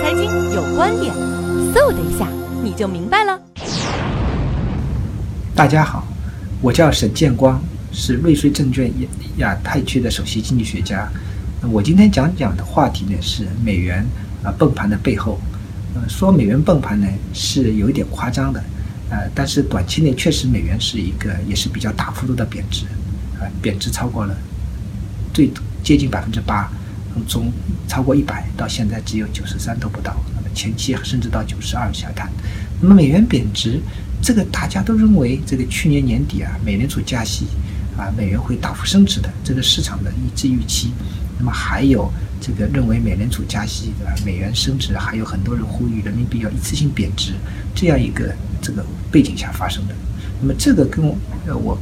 财经有观点，嗖的一下你就明白了。大家好，我叫沈建光，是瑞穗证券亚太区的首席经济学家。我今天讲讲的话题呢是美元啊崩盘的背后。呃，说美元崩盘呢是有一点夸张的，呃，但是短期内确实美元是一个也是比较大幅度的贬值，啊，贬值超过了最接近百分之八。从超过一百到现在只有九十三都不到，那么前期甚至到九十二下探。那么美元贬值，这个大家都认为这个去年年底啊，美联储加息啊，美元会大幅升值的，这个市场的一致预期。那么还有这个认为美联储加息对吧？美元升值，还有很多人呼吁人民币要一次性贬值，这样一个这个背景下发生的。那么这个跟呃我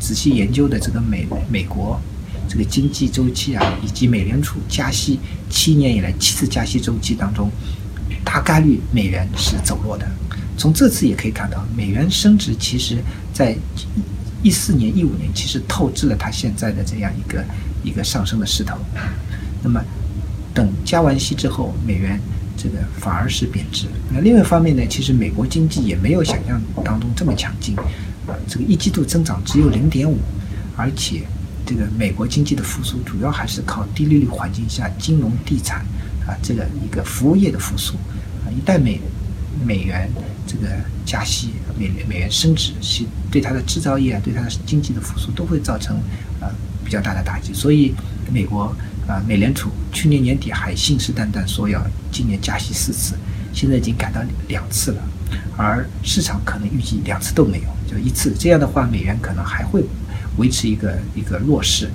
仔细研究的这个美美国。这个经济周期啊，以及美联储加息七年以来七次加息周期当中，大概率美元是走弱的。从这次也可以看到，美元升值其实在一四年、一五年其实透支了它现在的这样一个一个上升的势头。那么等加完息之后，美元这个反而是贬值。那另外一方面呢，其实美国经济也没有想象当中这么强劲，啊，这个一季度增长只有零点五，而且。这个美国经济的复苏主要还是靠低利率环境下金融、地产啊这个一个服务业的复苏啊，一旦美美元这个加息，美美元升值，是对它的制造业啊，对它的经济的复苏都会造成啊比较大的打击。所以美国啊美联储去年年底还信誓旦旦说要今年加息四次，现在已经改到两次了，而市场可能预计两次都没有，就一次。这样的话，美元可能还会。维持一个一个弱势，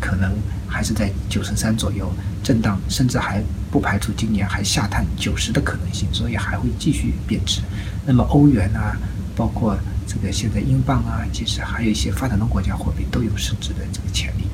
可能还是在九十三左右震荡，甚至还不排除今年还下探九十的可能性，所以还会继续贬值。那么欧元啊，包括这个现在英镑啊，其实还有一些发展中国家货币都有升值的这个潜力。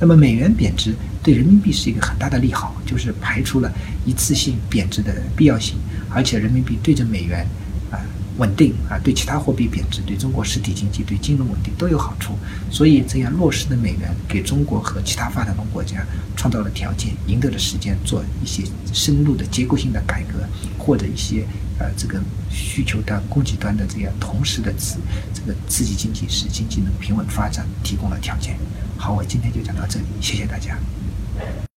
那么美元贬值对人民币是一个很大的利好，就是排除了一次性贬值的必要性，而且人民币对着美元啊。稳定啊，对其他货币贬值，对中国实体经济、对金融稳定都有好处。所以，这样弱势的美元给中国和其他发展中国家创造了条件，赢得了时间，做一些深入的结构性的改革，或者一些呃这个需求端、供给端的这样同时的刺这个刺激经济，使经济能平稳发展，提供了条件。好，我今天就讲到这里，谢谢大家。